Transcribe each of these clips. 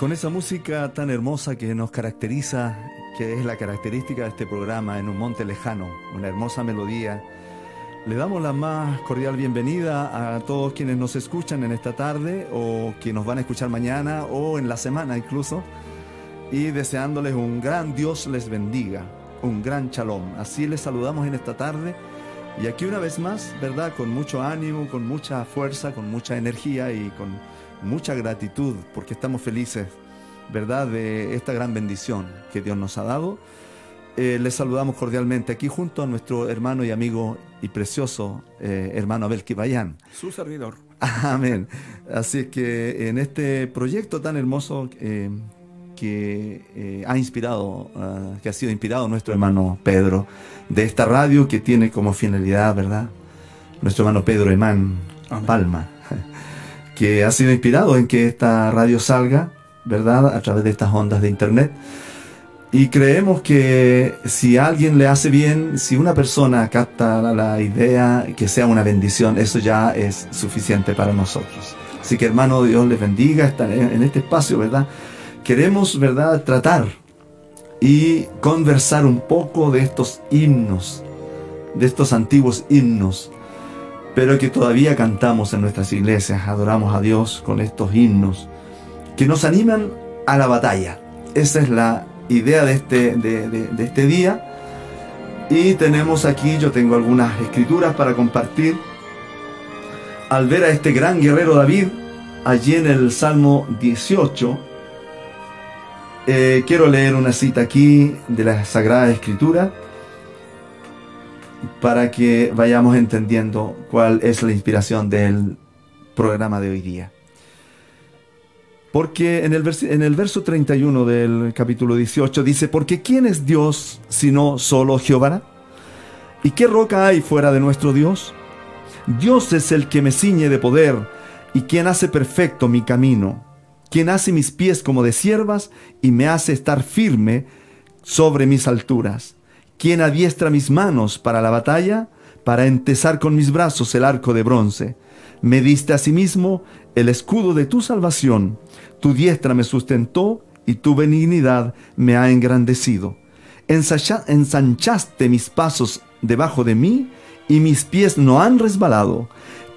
Con esa música tan hermosa que nos caracteriza, que es la característica de este programa en un monte lejano, una hermosa melodía, le damos la más cordial bienvenida a todos quienes nos escuchan en esta tarde o que nos van a escuchar mañana o en la semana incluso, y deseándoles un gran Dios les bendiga, un gran shalom. Así les saludamos en esta tarde y aquí una vez más, ¿verdad? Con mucho ánimo, con mucha fuerza, con mucha energía y con mucha gratitud porque estamos felices, ¿verdad? De esta gran bendición que Dios nos ha dado. Eh, les saludamos cordialmente aquí junto a nuestro hermano y amigo y precioso eh, hermano Abel Kibayán. Su servidor. Amén. Así que en este proyecto tan hermoso eh, que ha inspirado, ah, que ha sido inspirado nuestro hermano Pedro, de esta radio que tiene como finalidad, ¿verdad? Nuestro hermano Pedro Emán Palma que ha sido inspirado en que esta radio salga, ¿verdad? A través de estas ondas de internet. Y creemos que si a alguien le hace bien, si una persona capta la, idea, que sea una bendición, eso ya es suficiente para nosotros. Así que hermano, Dios les bendiga estar en este espacio, ¿verdad? Queremos, ¿verdad?, tratar y conversar un poco de estos himnos, de estos antiguos himnos pero que todavía cantamos en nuestras iglesias, adoramos a Dios con estos himnos que nos animan a la batalla. Esa es la idea de este, de, este día. Y tenemos aquí, yo tengo algunas escrituras para compartir. Al ver a este gran guerrero David, allí en el Salmo 18, eh, quiero leer una cita aquí de la Sagrada Escritura para que vayamos entendiendo cuál es la inspiración del programa de hoy día. Porque en el, en el verso 31 del capítulo 18 dice, porque ¿quién es Dios sino solo Jehová? ¿Y qué roca hay fuera de nuestro Dios? Dios es el que me ciñe de poder y quien hace perfecto mi camino, quien hace mis pies como de siervas y me hace estar firme sobre mis alturas quien adiestra mis manos para la batalla, para entesar con mis brazos el arco de bronce. Me diste asimismo el escudo de tu salvación, tu diestra me sustentó y tu benignidad me ha engrandecido. ensanchaste mis pasos debajo de mí y mis pies no han resbalado.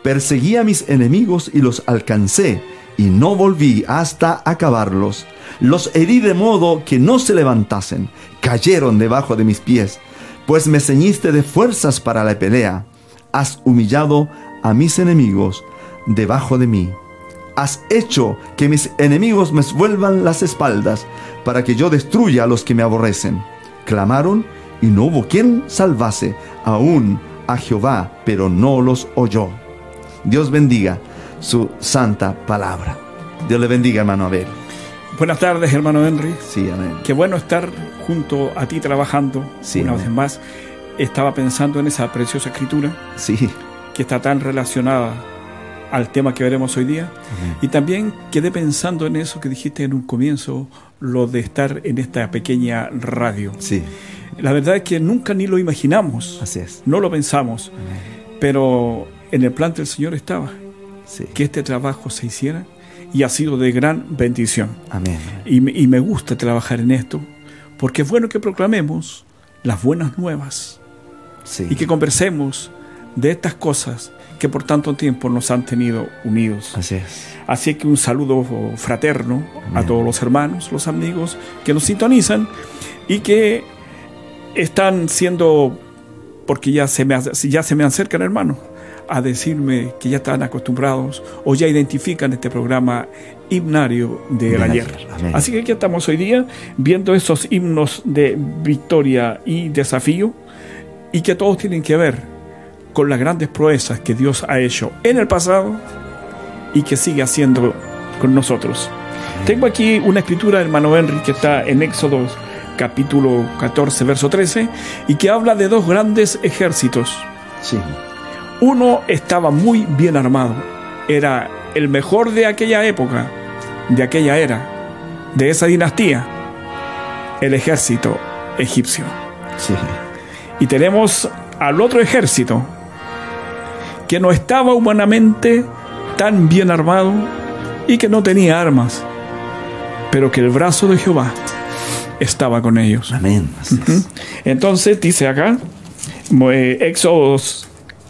Perseguí a mis enemigos y los alcancé y no volví hasta acabarlos. Los herí de modo que no se levantasen, cayeron debajo de mis pies, pues me ceñiste de fuerzas para la pelea. Has humillado a mis enemigos debajo de mí. Has hecho que mis enemigos me vuelvan las espaldas, para que yo destruya a los que me aborrecen. Clamaron y no hubo quien salvase aún a Jehová, pero no los oyó. Dios bendiga su santa palabra. Dios le bendiga, hermano Abel. Buenas tardes, hermano Henry. Sí, amén. Qué bueno estar junto a ti trabajando sí, una vez más. Estaba pensando en esa preciosa escritura. Sí. Que está tan relacionada al tema que veremos hoy día. Y también quedé pensando en eso que dijiste en un comienzo, lo de estar en esta pequeña radio. Sí. La verdad es que nunca ni lo imaginamos. Así es. No lo pensamos. Pero en el plan del Señor estaba. Sí. Que este trabajo se hiciera y ha sido de gran bendición. Amén. Y, me gusta trabajar en esto porque es bueno que proclamemos las buenas nuevas sí. y que conversemos de estas cosas que por tanto tiempo nos han tenido unidos. Así es. Así que un saludo fraterno a todos los hermanos, los amigos que nos sintonizan y que están siendo, porque ya se me, ya se me acercan hermanos, a decirme que ya están acostumbrados o ya identifican este programa himnario del ayer. Así que aquí estamos hoy día viendo esos himnos de victoria y desafío y que todos tienen que ver con las grandes proezas que Dios ha hecho en el pasado y que sigue haciendo con nosotros. Tengo aquí una escritura, hermano Henry, que está en Éxodo capítulo 14, verso 13, y que habla de dos grandes ejércitos. Sí. Uno estaba muy bien armado, era el mejor de aquella época, de aquella era, de esa dinastía, el ejército egipcio. Sí. Y tenemos al otro ejército que no estaba humanamente tan bien armado y que no tenía armas, pero que el brazo de Jehová estaba con ellos. Amén. Entonces dice acá, eh, Éxodo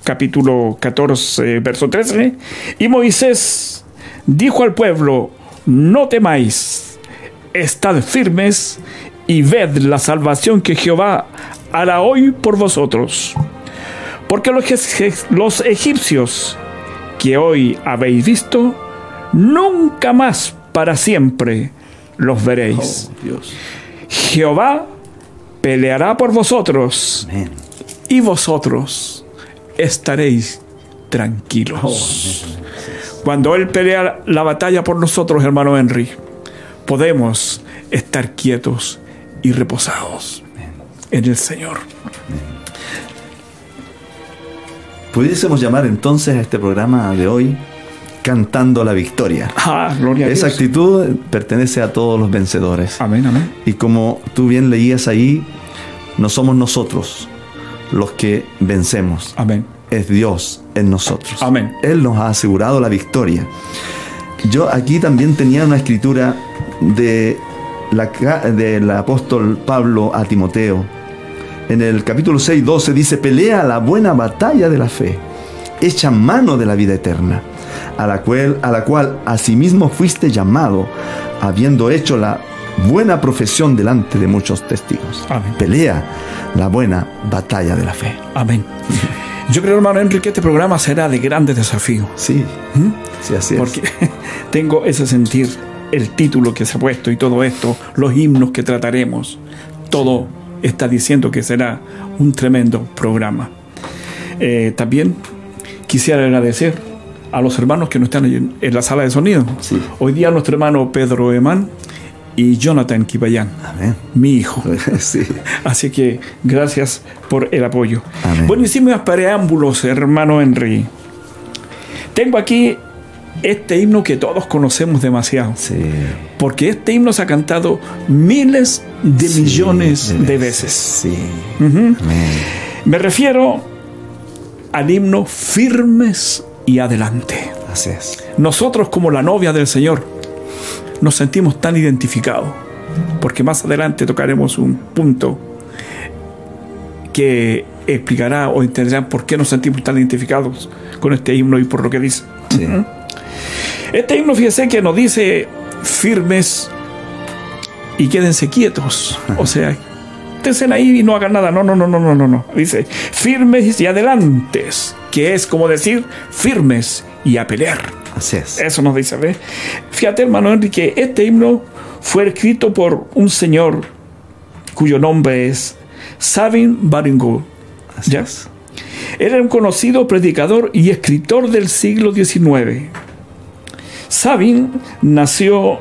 capítulo 14, verso 13, y Moisés dijo al pueblo, no temáis, estad firmes y ved la salvación que Jehová hará hoy por vosotros. Porque los, eg- los egipcios que hoy habéis visto, nunca más para siempre los veréis. Oh, Dios. Jehová peleará por vosotros y vosotros estaréis tranquilos. Cuando Él pelea la batalla por nosotros, hermano Henry, podemos estar quietos y reposados en el Señor. Pudiésemos llamar entonces a este programa de hoy Cantando la Victoria. Ah, gloria a Esa Dios. actitud pertenece a todos los vencedores. Amén, amén. Y como tú bien leías ahí, no somos nosotros los que vencemos. Amén. Es Dios en nosotros. Amén. Él nos ha asegurado la victoria. Yo aquí también tenía una escritura de la del apóstol Pablo a Timoteo. En el capítulo 6, 12 dice, pelea la buena batalla de la fe, echa mano de la vida eterna, a la cual, a la cual asimismo fuiste llamado, habiendo hecho la buena profesión delante de muchos testigos. Amén. Pelea la buena batalla de la fe. Amén. Yo creo, hermano Henry, que este programa será de grandes desafíos. Sí, sí, así es. Porque tengo ese sentir, el título que se ha puesto y todo esto, los himnos que trataremos, todo está diciendo que será un tremendo programa. Eh, también quisiera agradecer a los hermanos que no están en, en la sala de sonido. Sí. Hoy día nuestro hermano Pedro Emán y Jonathan Kibayán, Amén. mi hijo. Sí. Así que gracias por el apoyo. Amén. Bueno, hicimos preámbulos, hermano Henry. Tengo aquí este himno que todos conocemos demasiado. Sí. Porque este himno se ha cantado miles de Sí, millones de veces. Sí. Me refiero al himno Firmes y Adelante. Así es. Nosotros como la novia del Señor nos sentimos tan identificados, porque más adelante tocaremos un punto que explicará o entenderán por qué nos sentimos tan identificados con este himno y por lo que dice. Sí. Este himno, fíjese que nos dice firmes y quédense quietos. O sea, estén ahí y no hagan nada. No, no, no, no, no, no, no. Dice firmes y adelantes, que es como decir firmes y a pelear. Así es. Eso nos dice, ¿ves? Fíjate, hermano Enrique, este himno fue escrito por un señor cuyo nombre es Sabin Baringo. Así. Era un conocido predicador y escritor del siglo XIX. Sabin nació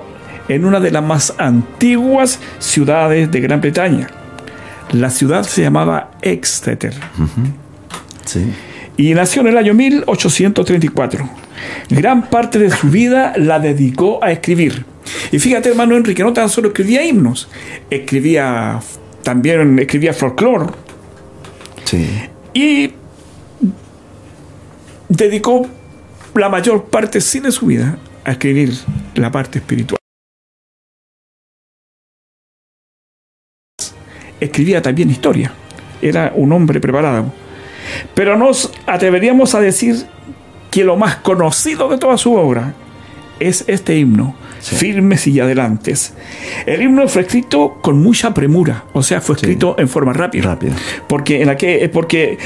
en una de las más antiguas ciudades de Gran Bretaña. La ciudad se llamaba Exeter Sí. Y nació en el año 1834. Gran parte de su vida la dedicó a escribir. Y fíjate, hermano Enrique, no tan solo escribía himnos, escribía también escribía folclore Sí. y dedicó la mayor parte sí de su vida a escribir la parte espiritual. Escribía también historia. Era un hombre preparado. Pero nos atreveríamos a decir que lo más conocido de toda su obra es este himno, Sí. Firmes y Adelantes. El himno fue escrito con mucha premura, o sea, fue Sí. escrito en forma rápida. Rápida. Porque en la que, porque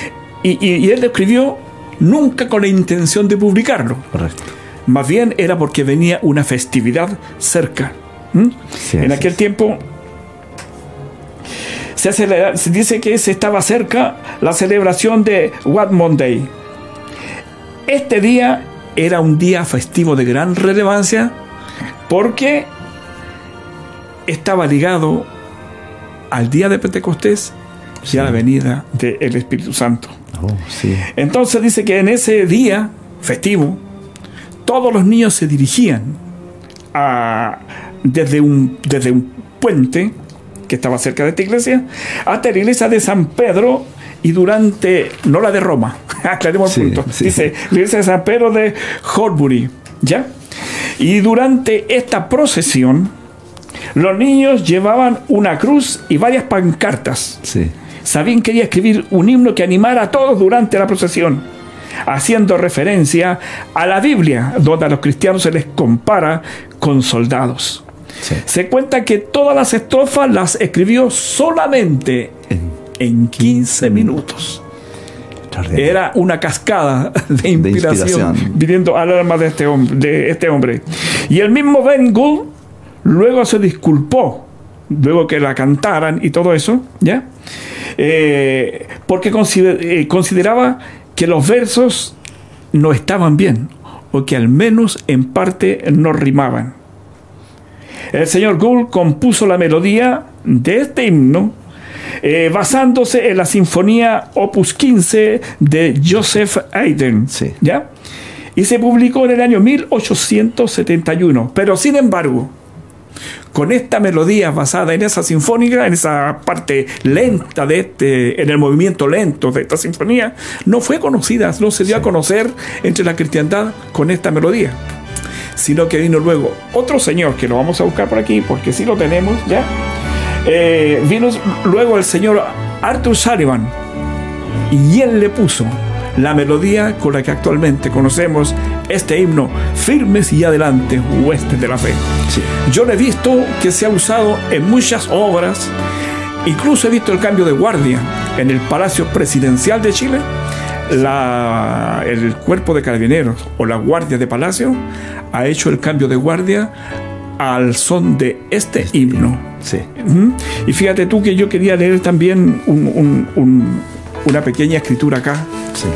y, y- y él lo escribió nunca con la intención de publicarlo. Correcto. Más bien era porque venía una festividad cerca. ¿Mm? Sí, en aquel tiempo se, dice que se estaba cerca la celebración de What Monday. Este día era un día festivo de gran relevancia porque estaba ligado al día de Pentecostés y a la venida del Espíritu Santo. Oh, sí. Entonces dice que en ese día festivo, todos los niños se dirigían a- desde, un, desde un puente que estaba cerca de esta iglesia hasta la iglesia de San Pedro y durante, no la de Roma, aclaremos Sí, el punto, sí. dice la iglesia de San Pedro de Holbury, ¿ya? Y durante esta procesión Los niños llevaban una cruz y varias pancartas. Sí. Sabín quería escribir un himno que animara a todos durante la procesión, haciendo referencia a la Biblia, donde a los cristianos se les compara con soldados. Sí. Se cuenta que todas las estrofas las escribió solamente En- en 15 minutos. Era una cascada de inspiración, inspiración. viniendo al alma de este, hombre, de este hombre. Y el mismo Ben Gould luego se disculpó, luego que la cantaran y todo eso, ¿ya? Eh, porque consider- eh, consideraba que los versos no estaban bien, o que al menos en parte no rimaban. El señor Gould compuso la melodía de este himno eh, basándose en la sinfonía Opus 15 de Joseph Haydn. Sí. ¿ya? Y se publicó en el año 1871. Pero sin embargo, con esta melodía basada en esa sinfónica, en esa parte lenta de este, en el movimiento lento de esta sinfonía, no fue conocida, no se dio a conocer entre la cristiandad con esta melodía. Sino que vino luego otro señor, que lo vamos a buscar por aquí, porque sí lo tenemos ya. Eh, vino luego el señor Arthur Sullivan, y él le puso la melodía con la que actualmente conocemos este himno, firmes y adelante, huestes de la fe. Sí. Yo lo he visto que se ha usado en muchas obras, incluso he visto el cambio de guardia en el Palacio Presidencial de Chile. La- el cuerpo de carabineros o la guardia de palacio ha hecho el cambio de guardia al son de este himno. Sí. Y fíjate tú que yo quería leer también un- un- un- una pequeña escritura acá Sí.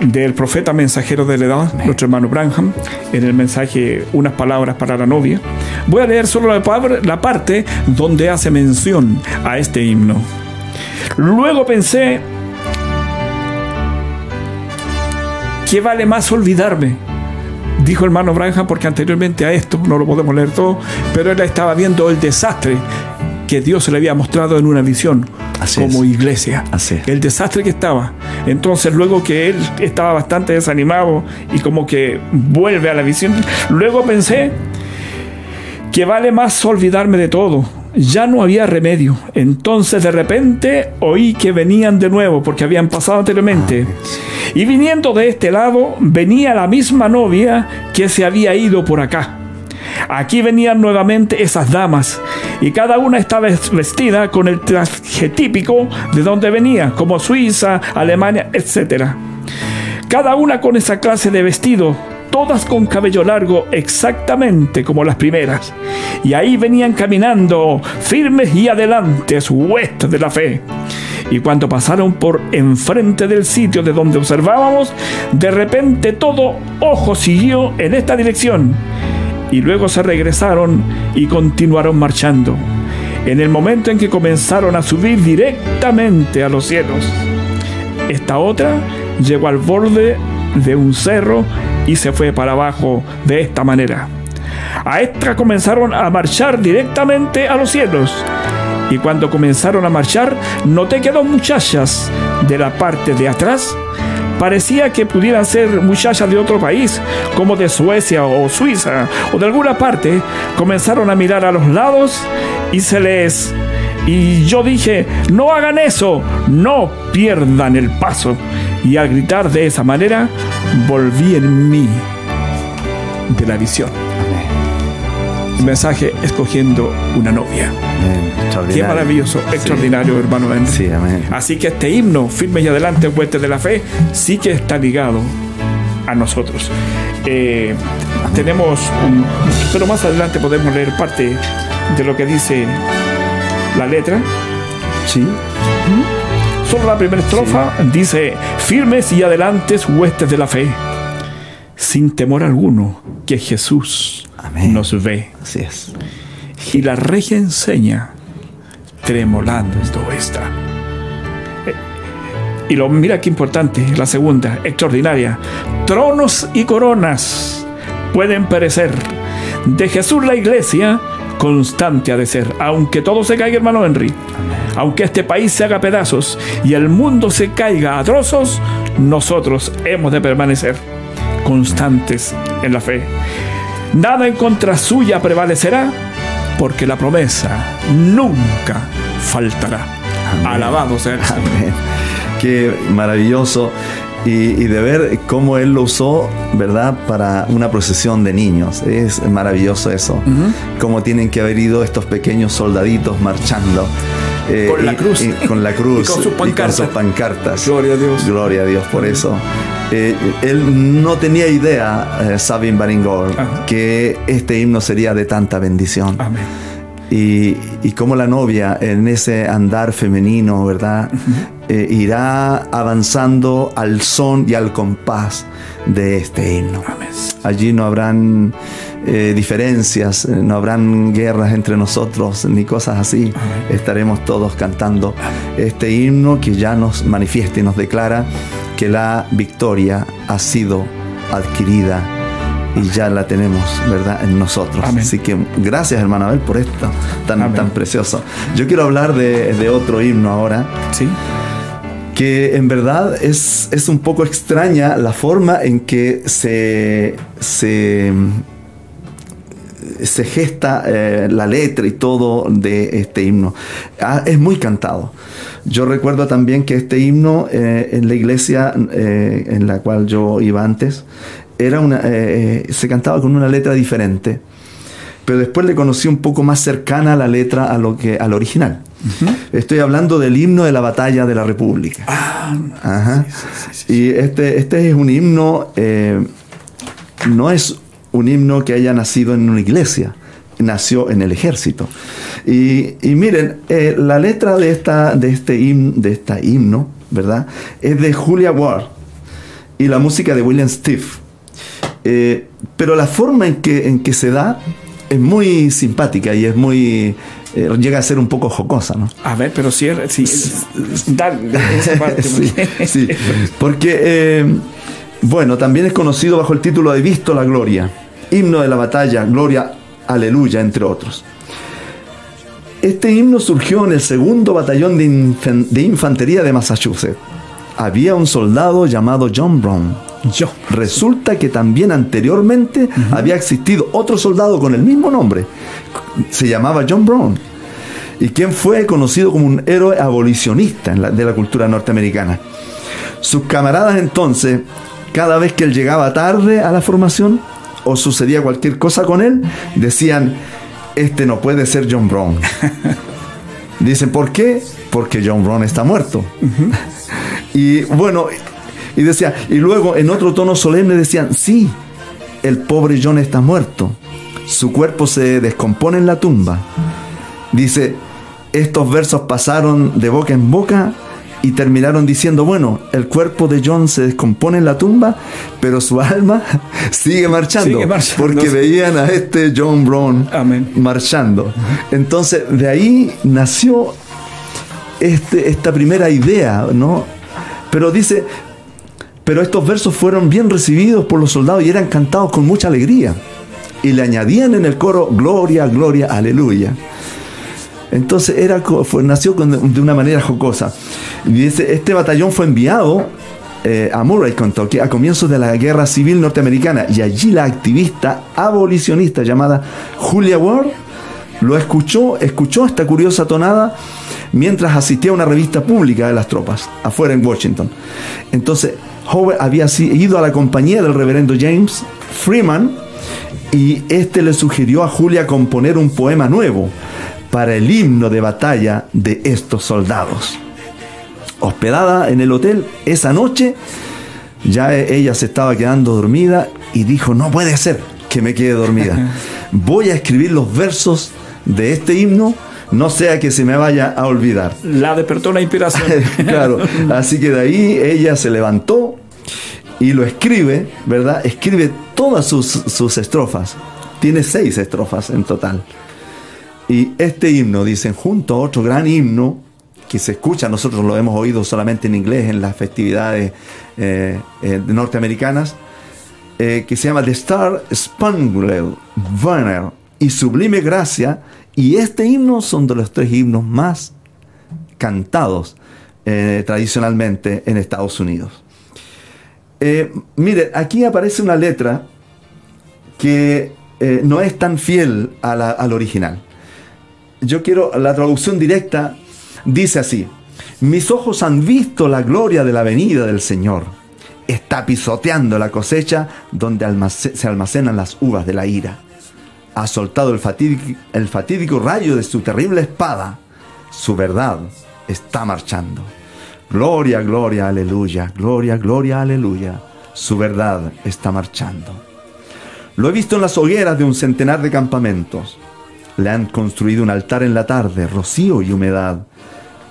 del profeta mensajero de la edad, nuestro hermano Branham, en el mensaje Unas palabras para la novia. Voy a leer solo la parte donde hace mención a este himno. Luego pensé que vale más olvidarme, dijo el hermano Branham, porque anteriormente a esto, no lo podemos leer todo, pero él estaba viendo el desastre que Dios le había mostrado en una visión Así como es. iglesia. Así. El desastre que estaba. Entonces, luego que él estaba bastante desanimado y como que vuelve a la visión, luego pensé que vale más olvidarme de todo. Ya no había remedio. Entonces de repente oí que venían de nuevo porque habían pasado anteriormente. Y viniendo de este lado venía la misma novia que se había ido por acá. Aquí venían nuevamente esas damas y cada una estaba vestida con el traje típico de donde venía, como Suiza, Alemania, etc. Cada una con esa clase de vestido, todas con cabello largo exactamente como las primeras. Y ahí venían caminando firmes y adelantes, huestes de la fe. Y cuando pasaron por enfrente del sitio de donde observábamos, de repente todo ojo siguió en esta dirección. Y luego se regresaron y continuaron marchando. En el momento en que comenzaron a subir directamente a los cielos. Esta otra llegó al borde de un cerro y se fue para abajo de esta manera. A esta comenzaron a marchar directamente a los cielos. Y cuando comenzaron a marchar, noté que dos muchachas de la parte de atrás parecía que pudieran ser muchachas de otro país, como de Suecia o Suiza o de alguna parte, comenzaron a mirar a los lados y se les... Y yo dije, no hagan eso, no pierdan el paso. Y al gritar de esa manera, volví en mí de la visión. Mensaje escogiendo una novia. Amén. Qué maravilloso, Sí. extraordinario, hermano. Sí, amén. Así que este himno, firme y adelante, huestes de la fe, sí que está ligado a nosotros. Eh, tenemos, un- pero más adelante podemos leer parte de lo que dice la letra. Sí. Solo la primera estrofa dice, firmes y adelantes huestes de la fe, sin temor alguno que Jesús Amén. nos ve. Así es. y la regia enseña tremolando está. Eh, Y lo mira qué importante, la segunda, extraordinaria. Tronos y coronas pueden perecer. De Jesús la iglesia constante ha de ser, aunque todo se caiga, hermano Henry. Aunque este país se haga pedazos y el mundo se caiga a trozos, nosotros hemos de permanecer constantes en la fe. Nada en contra suya prevalecerá, porque la promesa nunca faltará. Alabado sea el Señor. Qué maravilloso. Y, de ver cómo él lo usó, ¿verdad?, para una procesión de niños. Es maravilloso eso. Cómo tienen que haber ido estos pequeños soldaditos marchando. Eh, con la cruz. con la cruz. y, con sus pancartas. Gloria a Dios. Gloria a Dios por eso. Eh, él no tenía idea, eh, Sabin Baringol, que este himno sería de tanta bendición. Amén. Y, y como la novia en ese andar femenino, ¿verdad? Eh, irá avanzando al son y al compás de este himno. Allí no habrán eh, diferencias, eh, no habrán guerras entre nosotros ni cosas así. Estaremos todos cantando este himno que ya nos manifiesta y nos declara que la victoria ha sido adquirida y ya la tenemos, ¿verdad?, en nosotros. Así que gracias, hermano Abel, por esto tan, tan precioso. Yo quiero hablar de, de otro himno ahora. Sí que en verdad es, es, un poco extraña la forma en que se, se, se gesta eh, la letra y todo de este himno. Ah, es muy cantado. Yo recuerdo también que este himno eh, en la iglesia eh, en la cual yo iba antes, era una, se cantaba con una letra diferente pero después le conocí un poco más cercana la letra a lo que al original. Estoy hablando del himno de la batalla de la República. Ah, y este, este es un himno, eh, no es un himno que haya nacido en una iglesia, nació en el ejército. Y, miren, eh, la letra de, esta, de, este himno, de esta himno, ¿verdad? Es de Julia Ward y la música de William Steve. Eh, pero la forma en que, en que se da es muy simpática y es muy eh, llega a ser un poco jocosa, ¿no? A ver, pero si dale esa parte. sí, porque eh, bueno, también es conocido bajo el título de Visto la Gloria, himno de la batalla, Gloria, Aleluya, entre otros. Este himno surgió en el segundo batallón de infantería de Massachusetts. Había un soldado llamado John Brown Resulta que también anteriormente había existido otro soldado con el mismo nombre. Se llamaba John Brown. Y quien fue conocido como un héroe abolicionista de la cultura norteamericana. Sus camaradas entonces, cada vez que él llegaba tarde a la formación o sucedía cualquier cosa con él, decían, este no puede ser John Brown. Dicen, ¿por qué? Porque John Brown está muerto. y bueno, y decía, y luego en otro tono solemne decían, sí, el pobre John está muerto. Su cuerpo se descompone en la tumba. Dice, estos versos pasaron de boca en boca y terminaron diciendo, bueno, el cuerpo de John se descompone en la tumba, pero su alma sigue marchando, porque veían a este John Brown marchando. Entonces, de ahí nació este, esta primera idea, ¿no? Pero dice, pero estos versos fueron bien recibidos por los soldados y eran cantados con mucha alegría. Y le añadían en el coro, gloria, gloria, aleluya. Entonces era, nació de una manera jocosa. Dice, este batallón fue enviado eh, a Murray, Kentucky, a comienzos de la guerra civil norteamericana. Y allí la activista abolicionista llamada Julia Ward lo escuchó, escuchó esta curiosa tonada mientras asistía a una revista pública de las tropas, afuera en Washington. Entonces, Howard había ido a la compañía del reverendo James Freeman y este le sugirió a Julia componer un poema nuevo para el himno de batalla de estos soldados. Hospedada en el hotel esa noche, ya ella se estaba quedando dormida y dijo, no puede ser que me quede dormida. Voy a escribir los versos de este himno no sea que se me vaya a olvidar. La despertó la inspiración. claro, así que de ahí ella se levantó y lo escribe, ¿verdad? Escribe todas sus, sus estrofas. Tiene seis estrofas en total. Y este himno, dicen, junto a otro gran himno que se escucha, nosotros lo hemos oído solamente en inglés en las festividades eh, eh, norteamericanas, eh, que se llama The Star Spangled Banner y Sublime Gracia, y este himno son de los tres himnos más cantados eh, tradicionalmente en Estados Unidos. Eh, mire, aquí aparece una letra que eh, no es tan fiel al original. yo quiero, la traducción directa dice así, mis ojos han visto la gloria de la venida del Señor. Está pisoteando la cosecha donde se almacenan las uvas de la ira. Ha soltado el fatídico, rayo de su terrible espada. Su verdad está marchando. Gloria, gloria, aleluya, gloria, gloria, aleluya. Su verdad está marchando. Lo he visto en las hogueras de un centenar de campamentos. Le han construido un altar en la tarde, rocío y humedad.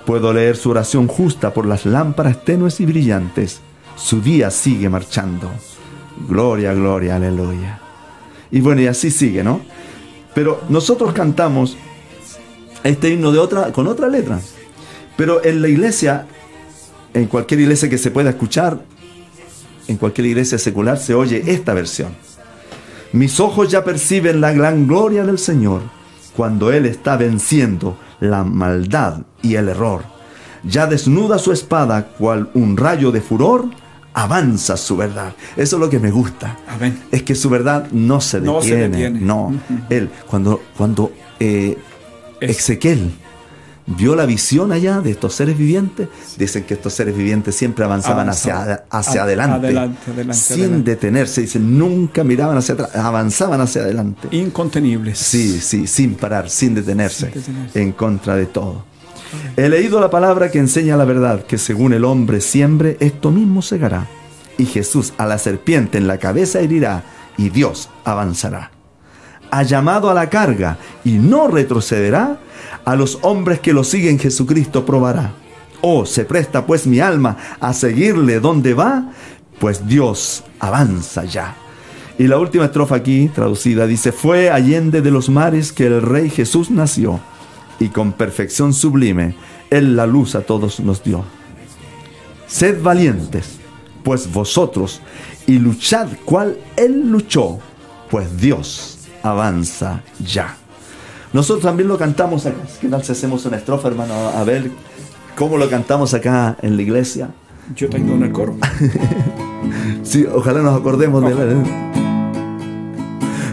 Puedo leer su oración justa por las lámparas tenues y brillantes. Su día sigue marchando. Gloria, gloria, aleluya. Y bueno, y así sigue, ¿no? Pero nosotros cantamos este himno de otra, con otra letra. Pero en la iglesia, en cualquier iglesia que se pueda escuchar, en cualquier iglesia secular se oye esta versión. Mis ojos ya perciben la gran gloria del Señor cuando Él está venciendo la maldad y el error. Ya desnuda su espada cual un rayo de furor, avanza su verdad. Eso es lo que me gusta. Es que su verdad no se detiene. No, Él, cuando, cuando eh, Ezequiel vio la visión allá de estos seres vivientes, dicen que estos seres vivientes siempre avanzaban hacia, hacia adelante, sin detenerse, dicen, nunca miraban hacia atrás, avanzaban hacia adelante. Incontenibles. Sí, sí, sin parar, sin detenerse, en contra de todo. He leído la palabra que enseña la verdad, que según el hombre siembre, esto mismo segará. Y Jesús a la serpiente en la cabeza herirá, y Dios avanzará. Ha llamado a la carga y no retrocederá a los hombres que lo siguen Jesucristo probará. Oh, se presta pues mi alma a seguirle donde va, pues Dios avanza ya. Y la última estrofa aquí, traducida, dice, fue allende de los mares que el Rey Jesús nació, y con perfección sublime, Él la luz a todos nos dio. Sed valientes, pues vosotros, y luchad cual Él luchó, pues Dios avanza ya. Nosotros también lo cantamos acá. ¿Qué tal si hacemos una estrofa, hermano? A ver cómo lo cantamos acá en la iglesia. Yo tengo en el coro. sí, ojalá nos acordemos de la.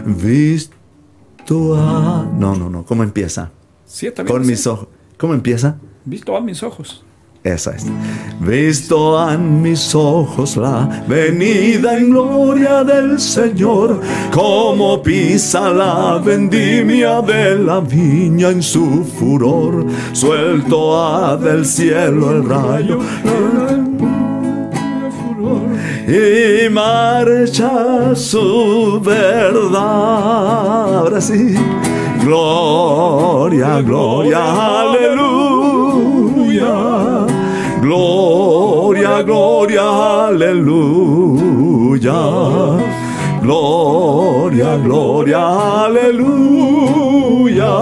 Visto a. No, no, no. ¿Cómo empieza? Sí, Con mis ojos. ¿Cómo empieza? Visto a mis ojos. Esa es. Visto han mis ojos la venida en gloria del Señor, como pisa la vendimia de la viña en su furor, suelto a del cielo el rayo. Y marcha su verdad. Ahora sí. Gloria, gloria, aleluya. Gloria, gloria, aleluya. Gloria, gloria, aleluya.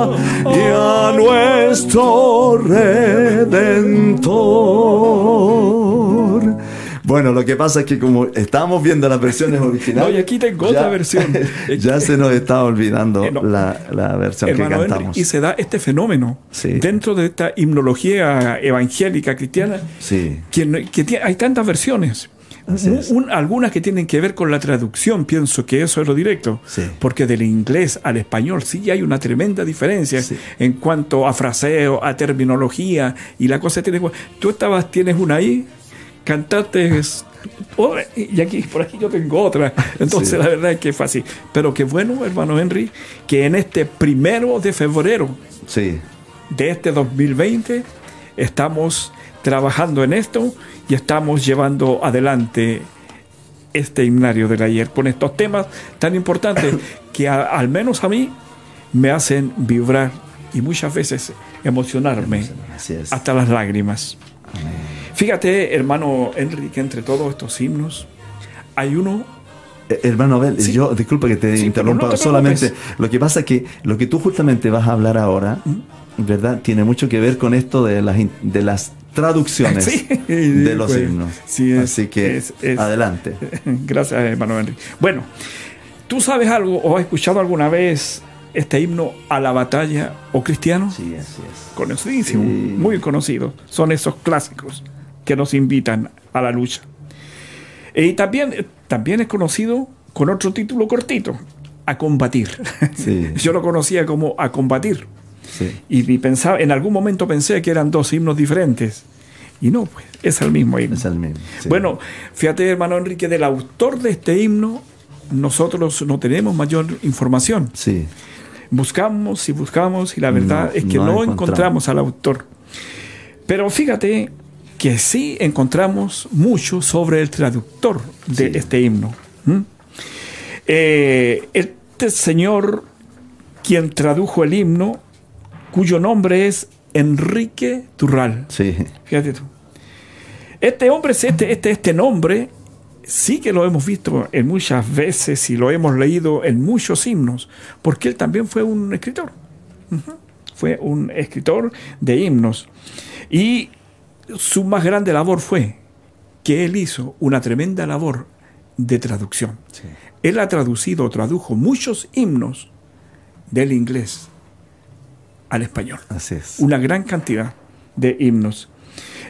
Y a nuestro redentor. Bueno, lo que pasa es que como estamos viendo las versiones originales. No, y aquí tengo otra versión. ya se nos está olvidando eh, la, versión que cantamos. y se da este fenómeno dentro de esta himnología evangélica cristiana. Sí. Que, hay tantas versiones. algunas que tienen que ver con la traducción, pienso que eso es lo directo, porque del inglés al español sí hay una tremenda diferencia en cuanto a fraseo, a terminología y la cosa tiene. Tú estabas, tienes una ahí cantantes y aquí por aquí yo tengo otra. Entonces la verdad es que es fácil. Pero qué bueno, hermano Henry, que en este primero de febrero sí. de este 2020 estamos trabajando en esto y estamos llevando adelante este himnario del ayer con estos temas tan importantes que al menos a mí me hacen vibrar y muchas veces emocionarme hasta las lágrimas. Amén. Fíjate, hermano Enrique, entre todos estos himnos, hay uno eh, Hermano Abel, yo disculpa que te interrumpa, solamente lo que pasa es que lo que tú justamente vas a hablar ahora, ¿verdad? Tiene mucho que ver con esto de las, de las traducciones de los pues, himnos. Así que adelante. Gracias, hermano Enrique. Bueno, ¿tú sabes algo o has escuchado alguna vez este himno a la batalla o cristiano? Sí, así es. Conocidísimo, muy conocido. Son esos clásicos que nos invitan a la lucha. Y también, también es conocido con otro título cortito, A combatir. Yo lo conocía como A combatir. Y, pensaba, en algún momento pensé que eran dos himnos diferentes. Y no, pues es el mismo himno. Es el mismo. Bueno, fíjate, hermano Enrique, del autor de este himno, nosotros no tenemos mayor información. Sí. Buscamos y buscamos y la verdad es que no, encontramos. al autor. Pero fíjate que sí encontramos mucho sobre el traductor de este himno. Eh, este señor, quien tradujo el himno, cuyo nombre es Enrique Turral. Sí. Fíjate tú. Este hombre, este, este, este nombre, sí que lo hemos visto en muchas veces y lo hemos leído en muchos himnos, porque él también fue un escritor. Fue un escritor de himnos. Y su más grande labor fue que él hizo una tremenda labor de traducción. Él ha traducido, tradujo muchos himnos del inglés al español. Así es. Una gran cantidad de himnos.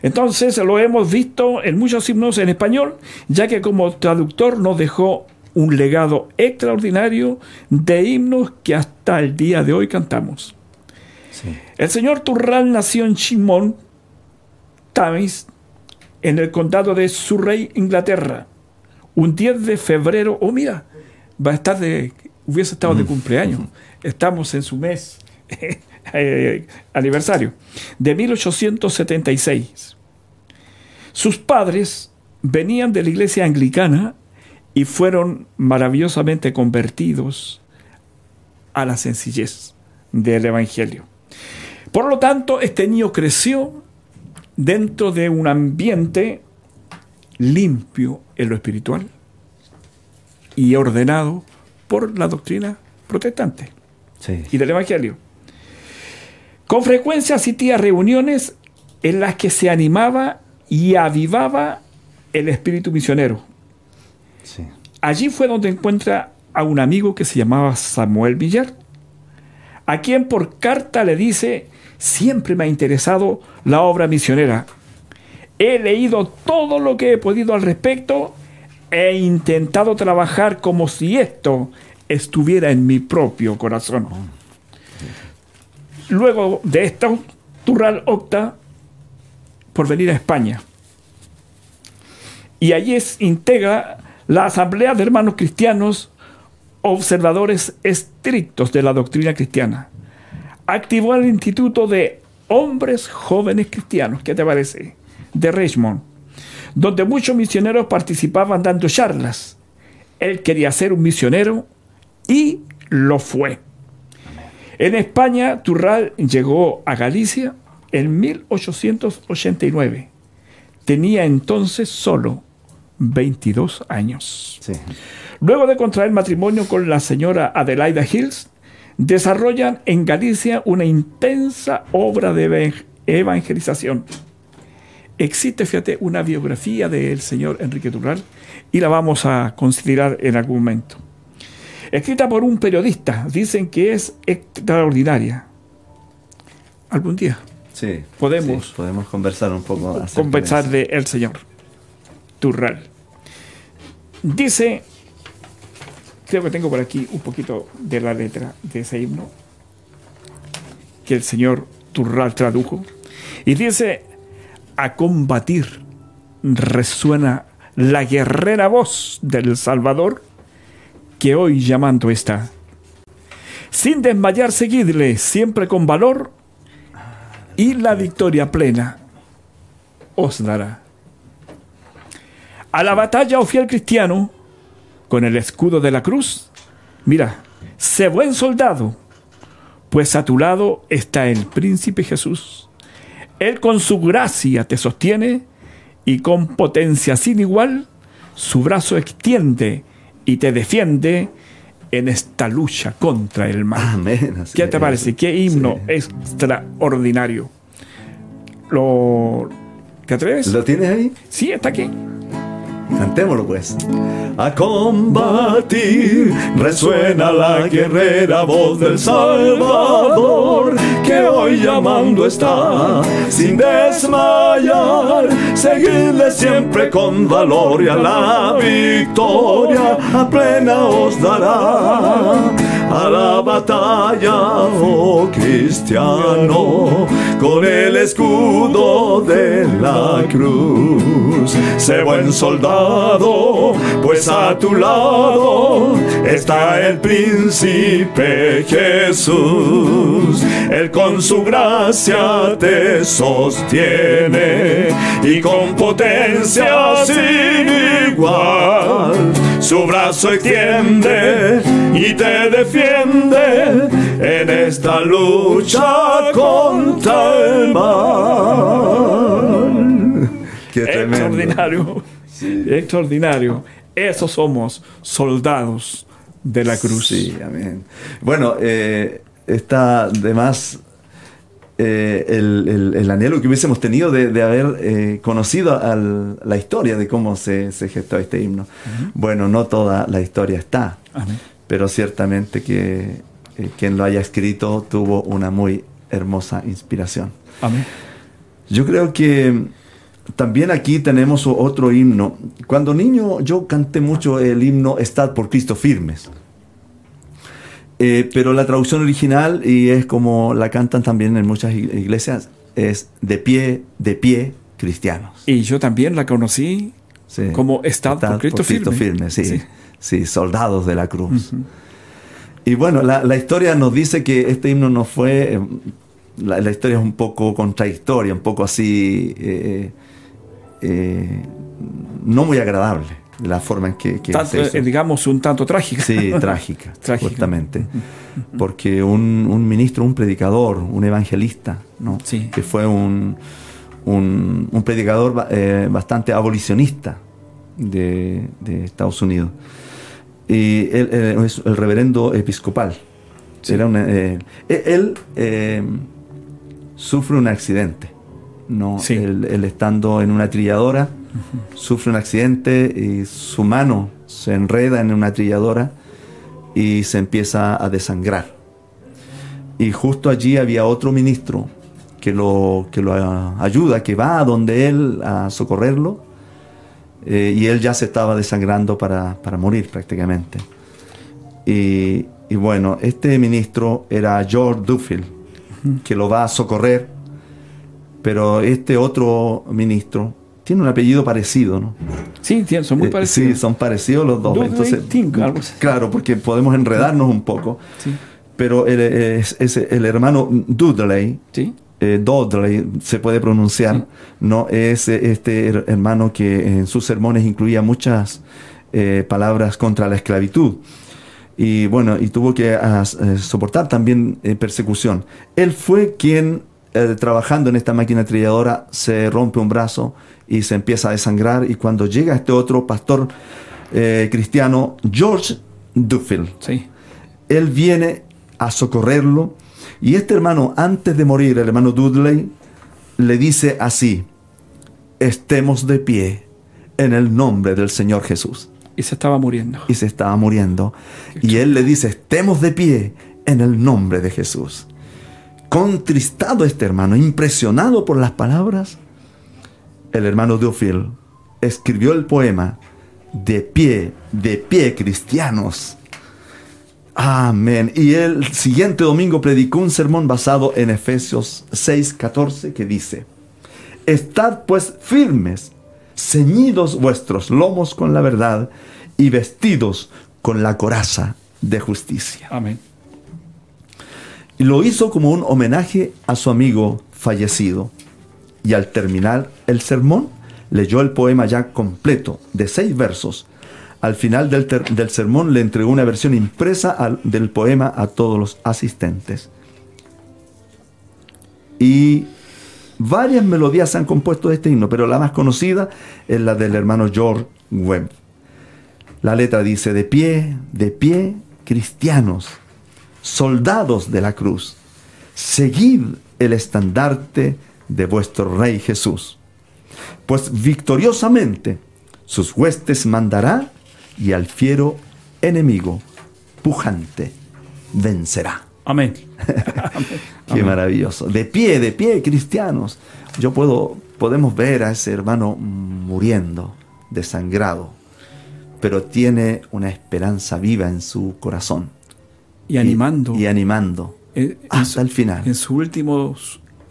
Entonces lo hemos visto en muchos himnos en español, ya que como traductor nos dejó un legado extraordinario de himnos que hasta el día de hoy cantamos. El señor Turral nació en Chimón, Tamis, en el condado de Surrey, Inglaterra, un 10 de febrero. Oh, mira, va a estar de. hubiese estado de mm. cumpleaños. Estamos en su mes eh, aniversario, de 1876. Sus padres venían de la iglesia anglicana y fueron maravillosamente convertidos a la sencillez del Evangelio. Por lo tanto, este niño creció dentro de un ambiente limpio en lo espiritual y ordenado por la doctrina protestante y del Evangelio. Con frecuencia asistía a reuniones en las que se animaba y avivaba el espíritu misionero. Allí fue donde encuentra a un amigo que se llamaba Samuel Villar, a quien por carta le dice, siempre me ha interesado la obra misionera. He leído todo lo que he podido al respecto e intentado trabajar como si esto estuviera en mi propio corazón. Luego de esto, Turral opta por venir a España. Y allí es, integra la Asamblea de Hermanos Cristianos, observadores estrictos de la doctrina cristiana. Activó el Instituto de Hombres Jóvenes Cristianos, ¿qué te parece? De Richmond, donde muchos misioneros participaban dando charlas. Él quería ser un misionero y lo fue. En España, Turral llegó a Galicia en 1889. Tenía entonces solo 22 años. Luego de contraer matrimonio con la señora Adelaida Hills, desarrollan en Galicia una intensa obra de evangelización. Existe, fíjate, una biografía del señor Enrique Turral y la vamos a considerar en algún momento escrita por un periodista. Dicen que es extraordinaria. Algún día. Sí. Podemos. podemos conversar un poco. Conversar de, el Señor. Turral. Dice, que tengo por aquí un poquito de la letra de ese himno que el Señor Turral tradujo. Y dice, a combatir resuena la guerrera voz del Salvador que hoy llamando está. Sin desmayar, seguidle siempre con valor y la victoria plena os dará. A la batalla, oh fiel cristiano, con el escudo de la cruz, mira, sé buen soldado, pues a tu lado está el príncipe Jesús. Él con su gracia te sostiene y con potencia sin igual su brazo extiende y te defiende en esta lucha contra el mal. Amén, ¿Qué te parece? ¿Qué himno extraordinario? ¿Lo, ¿Te atreves? ¿Lo tienes ahí? Sí, está aquí. Cantémoslo pues. A combatir resuena la guerrera voz del Salvador que hoy llamando está sin desmayar. Seguirle siempre con valor y a la victoria a plena os dará batalla, oh cristiano, con el escudo de la cruz. Sé buen soldado, pues a tu lado está el príncipe Jesús. Él con su gracia te sostiene y con potencia sin igual su brazo extiende y te defiende en esta lucha contra el mal. Qué extraordinario, extraordinario. Esos somos soldados de la cruz. Sí, amén. Bueno, eh, está además eh, el, anhelo que hubiésemos tenido de, haber eh, conocido la historia de cómo se, gestó este himno. Bueno, no toda la historia está, pero ciertamente que eh, quien lo haya escrito tuvo una muy hermosa inspiración. Yo creo que también aquí tenemos otro himno. Cuando niño yo canté mucho el himno Estad por Cristo firmes. Eh, pero la traducción original, y es como la cantan también en muchas iglesias, es de pie, de pie, cristianos. Y yo también la conocí como Estad por Cristo, firme. sí, sí, soldados de la cruz. Y bueno, la, historia nos dice que este himno no fue, eh, la, historia es un poco contradictoria, un poco así, eh, no muy agradable la forma en que, eh, digamos un tanto trágica. Sí trágica, justamente porque un, ministro un predicador un evangelista no que fue un, un, predicador eh, bastante abolicionista de, Estados Unidos. Y él, es el reverendo episcopal. Era eh, él sufre un accidente no él estando en una trilladora sufre un accidente y su mano se enreda en una trilladora y se empieza a desangrar. Y justo allí había otro ministro que lo, que lo ayuda, que va a donde él a socorrerlo, eh, y él ya se estaba desangrando para, morir prácticamente. Y, y, bueno, este ministro era George Duffield, que lo va a socorrer, pero este otro ministro tiene un apellido parecido, ¿no? Sí, son muy eh, parecidos. sí, son parecidos los dos. Entonces, claro, porque podemos enredarnos un poco. Sí. Pero el, es, el hermano Dudley, ¿Sí? Eh, Dudley se puede pronunciar, ¿no? Es este hermano que en sus sermones incluía muchas eh, palabras contra la esclavitud. Y bueno, y tuvo que soportar también persecución. Él fue quien, trabajando en esta máquina trilladora, se rompe un brazo y se empieza a desangrar. Y cuando llega este otro pastor eh, cristiano, George Duffield, sí. él viene a socorrerlo. Y este hermano, antes de morir, el hermano Dudley, le dice así, estemos de pie en el nombre del Señor Jesús. Y se estaba muriendo. Y se estaba muriendo. Y él le dice, estemos de pie en el nombre de Jesús. Contristado este hermano, impresionado por las palabras, el hermano Duffield escribió el poema De pie, de pie cristianos. Amén. Y el siguiente domingo predicó un sermón basado en Efesios 6:14 que dice, Estad pues firmes, ceñidos vuestros lomos con la verdad y vestidos con la coraza de justicia. Amén. Lo hizo como un homenaje a su amigo fallecido y al terminar el sermón leyó el poema ya completo de seis versos. Al final del, sermón le entregó una versión impresa del poema a todos los asistentes. Y varias melodías se han compuesto de este himno, pero la más conocida es la del hermano George Webb. La letra dice, de pie, de pie, cristianos, soldados de la cruz, seguid el estandarte de vuestro Rey Jesús. Pues victoriosamente sus huestes mandará y al fiero enemigo pujante vencerá. Amén. Qué maravilloso. De pie, de pie, cristianos. Yo puedo, podemos ver a ese hermano muriendo, desangrado, pero tiene una esperanza viva en su corazón. Y animando. Y, animando. en hasta el final. En su último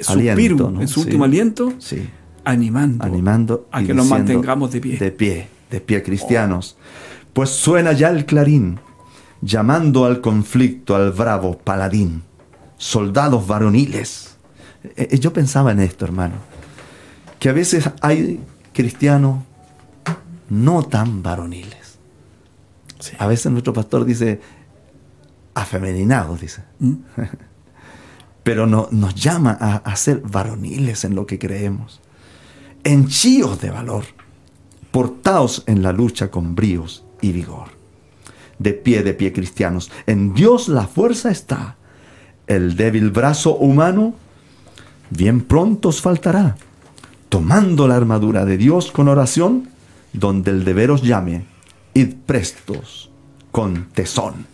Aliento, suspiro, ¿no? en su Sí. último aliento, Sí. animando. animando a que nos mantengamos de pie. De pie, de pie cristianos. Pues suena ya el clarín, llamando al conflicto al bravo paladín, soldados varoniles. Eh, eh, Yo pensaba en esto, hermano, que a veces hay cristianos no tan varoniles. Sí. A veces nuestro pastor dice afemininados, dice. ¿Mm? Pero no- nos llama a, a ser varoniles en lo que creemos, henchíos de valor, portaos en la lucha con bríos y vigor. De pie, de pie cristianos, en Dios la fuerza está. El débil brazo humano bien pronto os faltará. Tomando la armadura de Dios con oración, donde el deber os llame, id prestos con tesón.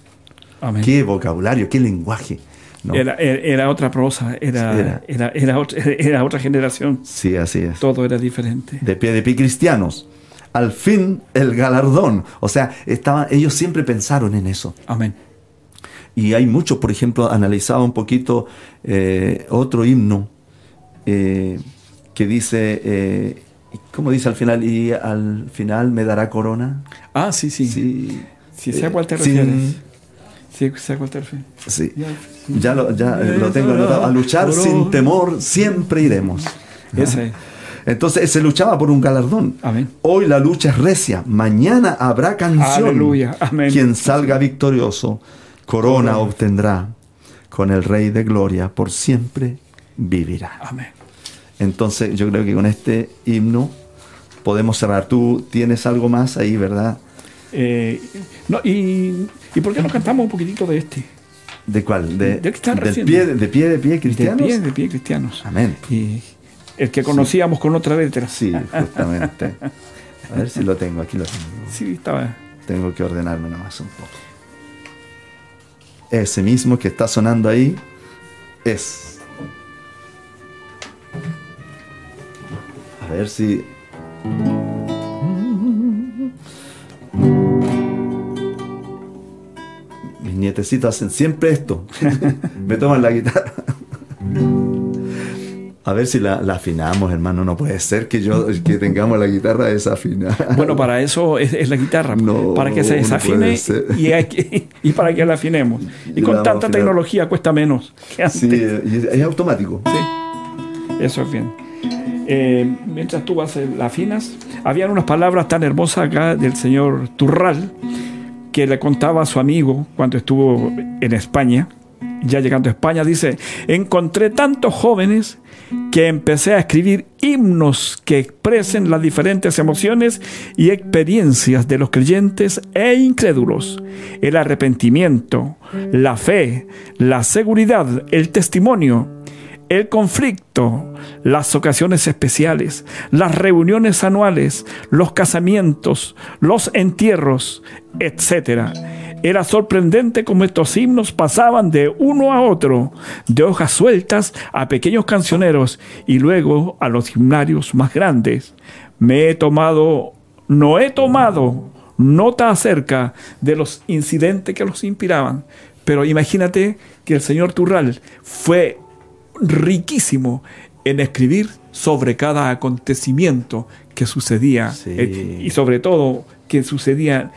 Amén. Qué vocabulario, qué lenguaje. ¿no? Era, era- era otra prosa, era, era. era. Otra, era otra generación. Sí, así es. Todo era diferente. De pie de pie cristianos. Al fin el galardón. O sea, estaba, ellos siempre pensaron en eso. Amén. Y hay muchos, por ejemplo, analizaba un poquito eh, otro himno eh, que dice, eh, ¿cómo dice al final? Y al final me dará corona. Ah, sí, sí. Sí, Sí, sé a cuál te sin- refieres. Sí, te refieres. sí. Ya lo, ya eh, lo tengo anotado. A luchar sin temor siempre iremos. Ese. Entonces se luchaba por un galardón. Amén. Hoy la lucha es recia, mañana habrá canción. Aleluya, amén. Quien salga victorioso, corona Corona. obtendrá. Con el Rey de Gloria por siempre vivirá. Amén. Entonces yo creo que con este himno podemos cerrar. Tú tienes algo más ahí, ¿verdad? Eh, no, y, ¿Y por qué no cantamos un poquitito de este? ¿De cuál? De, ¿De están del pie, de pie de pie De cristianos. pie, de pie cristianos. Amén. Y el que conocíamos con otra letra. Sí, justamente. A ver si lo tengo, aquí lo tengo. Sí, estaba. Tengo que ordenarme nomás un poco. Ese mismo que está sonando ahí es. A ver si. Hacen siempre esto. Me toman la guitarra. A ver si la, la afinamos, hermano. No puede ser que yo que tengamos la guitarra desafinada. Bueno, para eso es, es la guitarra. No, para que se desafine y, hay que- y para que la afinemos. Y con tanta tecnología cuesta menos que antes. Sí, es automático. Sí, eso es bien. Eh, mientras tú vas eh, la afinas, habían unas palabras tan hermosas acá del señor Turral que le contaba a su amigo cuando estuvo en España. Ya llegando a España, dice: Encontré tantos jóvenes que empecé a escribir himnos que expresen las diferentes emociones y experiencias de los creyentes e incrédulos, el arrepentimiento, la fe, la seguridad, el testimonio, el conflicto, las ocasiones especiales, las reuniones anuales, los casamientos, los entierros, etc. Era sorprendente cómo estos himnos pasaban de uno a otro, de hojas sueltas a pequeños cancioneros y luego a los himnarios más grandes. Me he tomado, no he tomado nota acerca de los incidentes que los inspiraban, pero imagínate que el señor Turral fue riquísimo en escribir sobre cada acontecimiento que sucedía Sí. eh, y sobre todo que sucedía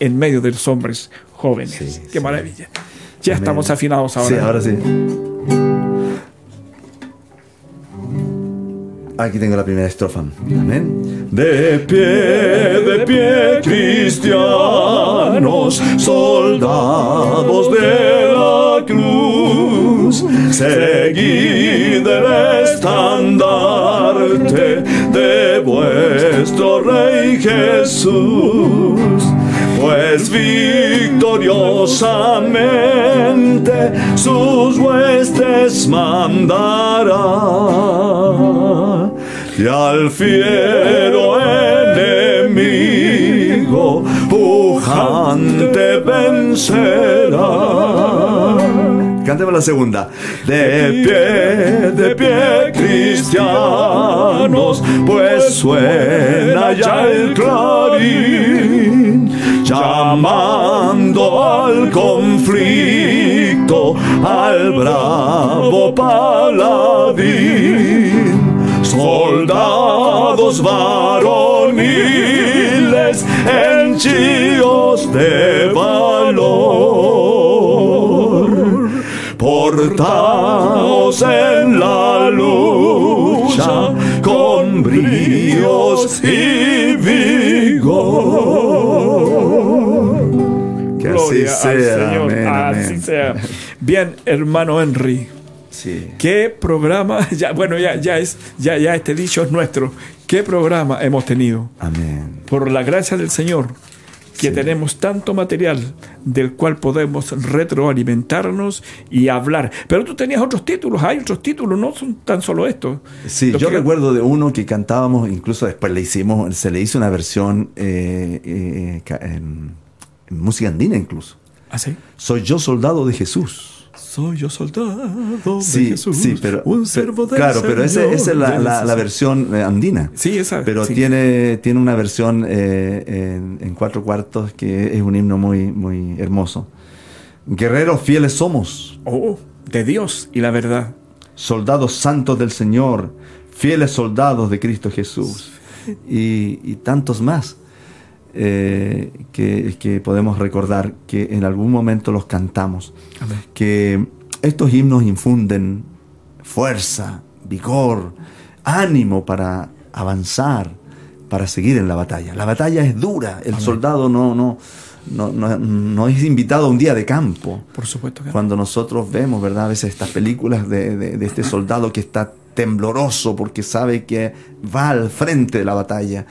en medio de los hombres jóvenes. Sí, Qué sí. maravilla. Ya Amén. estamos afinados ahora. Sí, ahora sí. Aquí tengo la primera estrofa. Amén. De pie, de pie, cristianos, soldados de la cruz, seguid el estandarte de vuestro Rey Jesús pues victoriosamente sus huestes mandará y al fiero enemigo pujante vencerá. Cantemos la segunda. De pie, de pie, cristianos, pues suena ya el clarín, llamando al conflicto al bravo paladín. Soldados varoniles henchidos de valor, portaos en la lucha con bríos y vigor. Que así Gloria al sea, Señor. amén, Así amén. sea. Bien, hermano Henry. Sí. ¿Qué programa? Ya, bueno, ya, ya es, ya, ya este dicho es nuestro. ¿Qué programa hemos tenido? Amén. Por la gracia del Señor, que tenemos tanto material del cual podemos retroalimentarnos y hablar. Pero tú tenías otros títulos, hay otros títulos, no son tan solo estos. Sí, yo que- recuerdo de uno que cantábamos, incluso después le hicimos, se le hizo una versión eh, eh, en, en música andina incluso. ¿Ah, sí? Soy yo soldado de Jesús. Soy yo soldado Sí, de Jesús, sí, pero un servo del claro, pero esa es la, la- la Sí, versión eh, andina. Sí, esa. Pero sí. tiene, tiene una versión eh, en, en cuatro cuartos que es un himno muy, muy hermoso. Guerreros fieles somos, Oh, de Dios y la verdad. soldados santos del Señor, fieles soldados de Cristo Jesús y, y tantos más eh, que, que podemos recordar que en algún momento los cantamos. Amén. Que estos himnos infunden fuerza, vigor, ánimo para avanzar, para seguir en la batalla. La batalla es dura, el soldado no, no, no, no, no es invitado a un día de campo. Por supuesto que no. Cuando nosotros vemos, ¿verdad? A veces estas películas de, de- de este soldado que está tembloroso porque sabe que va al frente de la batalla,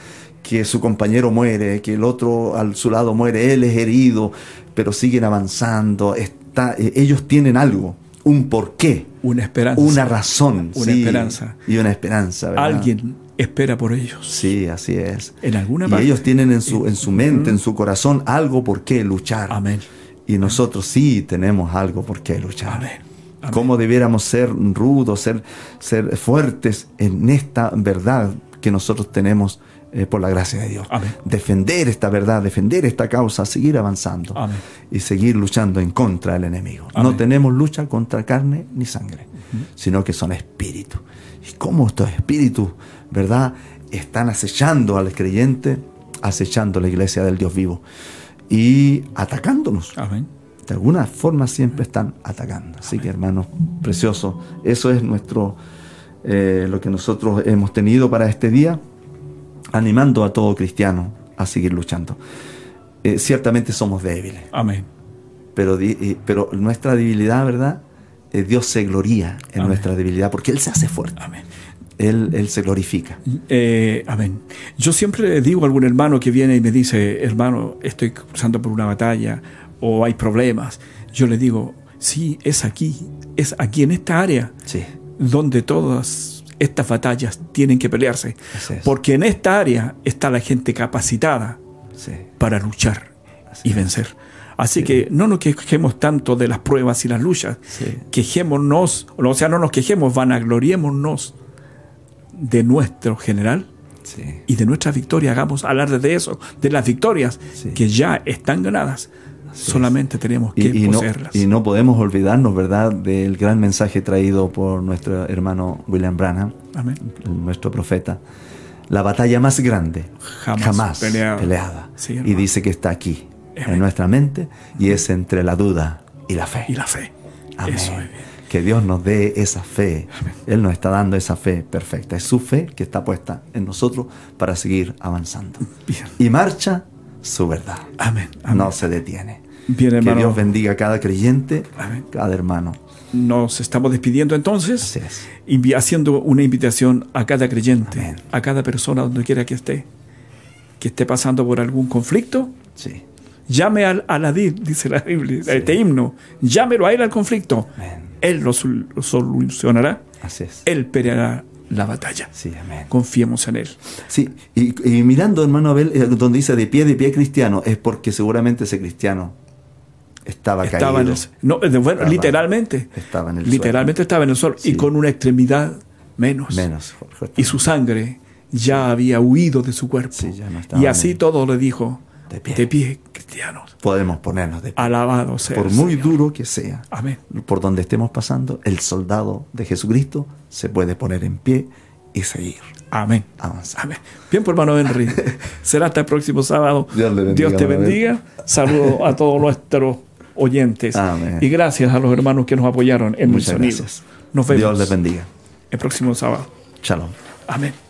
que su compañero muere, que el otro al su lado muere, él es herido, pero siguen avanzando. Está, eh, ellos tienen algo, un porqué, Una esperanza. una razón. Una sí, esperanza. Y una esperanza, ¿verdad? Alguien espera por ellos. Sí, así es. En alguna Y parte. ellos tienen en su, en su mente, en su corazón, algo por qué luchar. Amén. Y nosotros sí tenemos algo por qué luchar. Amén. Amén. Cómo debiéramos ser rudos, ser, ser fuertes en esta verdad que nosotros tenemos eh, por la gracia de Dios. Amén. Defender esta verdad, defender esta causa, seguir avanzando Amén. y seguir luchando en contra del enemigo. Amén. No tenemos lucha contra carne ni sangre, sino que son espíritus. Y cómo estos espíritus, ¿verdad?, están acechando al creyente, acechando la iglesia del Dios vivo y atacándonos Amén. de alguna forma siempre están atacando. Así que hermanos preciosos, eso es nuestro eh, lo que nosotros hemos tenido para este día, animando a todo cristiano a seguir luchando. Eh, ciertamente somos débiles, Amén. pero, eh, pero nuestra debilidad, ¿verdad? Eh, Dios se gloría en Amén. nuestra debilidad porque Él se hace fuerte, Amén. Él, él se glorifica. Eh, amén. Yo siempre le digo a algún hermano que viene y me dice, hermano, estoy cruzando por una batalla o hay problemas. Yo le digo, sí, es aquí, es aquí en esta área Sí, donde todas estas batallas tienen que pelearse. Es. Porque en esta área está la gente capacitada sí, para luchar Así y vencer. Así que no nos quejemos tanto de las pruebas y las luchas. Sí. Quejémonos, o sea, no nos quejemos, vanagloriémonos de nuestro general y de nuestra victoria. Hagamos alarde de eso, de las victorias que ya están ganadas. Solamente tenemos que Y, y no, poseerlas. y no podemos olvidarnos, ¿verdad?, del gran mensaje traído por nuestro hermano William Branham, Amén. nuestro profeta. La batalla más grande Jamás jamás, peleada. peleada. Sí, y dice que está aquí, Amén. en nuestra mente, y es entre la duda y la fe. Y la fe. Amén. Eso es bien. Que Dios nos dé esa fe. Él nos está dando esa fe perfecta. Es su fe que está puesta en nosotros para seguir avanzando. Bien. Y marcha su verdad. Amén. Amén. No se detiene. Bien, Que. Dios bendiga a cada creyente, Amén. cada hermano. Nos estamos despidiendo entonces, es. haciendo una invitación a cada creyente, Amén. a cada persona donde quiera que esté, que esté pasando por algún conflicto, Sí. llame al, a la di- dice la Biblia, este himno, llámelo a él al conflicto. Amén. Él lo, sol- lo solucionará, Así es. él peleará la batalla. Sí, amén. Confiemos en él. Sí, y, y mirando, hermano Abel, eh, donde dice de pie, de pie cristiano, es porque seguramente ese cristiano estaba, Estaba en caído. el, no, de- bueno, Estaba- literalmente. estaba en el literalmente estaba en el suelo y Sí. con una extremidad menos. Menos, Jorge. Y su sangre ya había huido de su cuerpo. Sí, ya no estaba y en así todo le dijo, de pie. De pie, cristianos. Podemos ponernos de pie. Alabado sea. Por muy Señor. duro que sea, Amén. por donde estemos pasando, el soldado de Jesucristo se puede poner en pie y seguir Amén. Amén. Bien, pues hermano Henry. Será hasta el próximo sábado. Dios le bendiga, Dios te bendiga. Saludo a todos nuestros oyentes. Amén. Y gracias a los hermanos que nos apoyaron en Muchas el sonido. gracias. Nos vemos Dios les bendiga. el próximo sábado. Shalom. Amén.